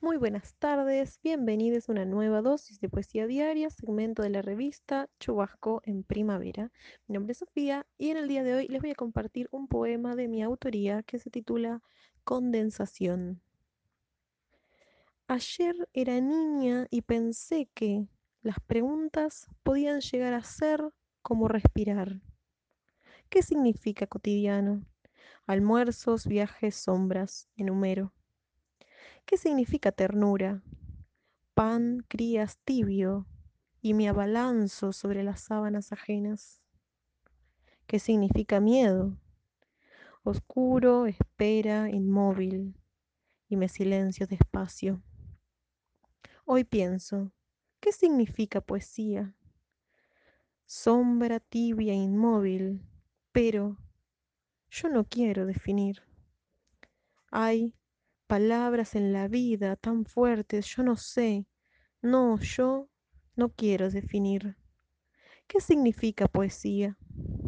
Muy buenas tardes, bienvenidos a una nueva dosis de poesía diaria, segmento de la revista Chubasco en Primavera. Mi nombre es Sofía y en el día de hoy les voy a compartir un poema de mi autoría que se titula Condensación. Ayer era niña y pensé que las preguntas podían llegar a ser como respirar. ¿Qué significa cotidiano? Almuerzos, viajes, sombras, enumero. ¿Qué significa ternura? Pan, crías, tibio, y me abalanzo sobre las sábanas ajenas. ¿Qué significa miedo? Oscuro, espera, inmóvil, y me silencio despacio. Hoy pienso, ¿qué significa poesía? Sombra tibia, inmóvil, pero yo no quiero definir. Hay palabras en la vida tan fuertes, yo no sé. No, yo no quiero definir. ¿Qué significa poesía?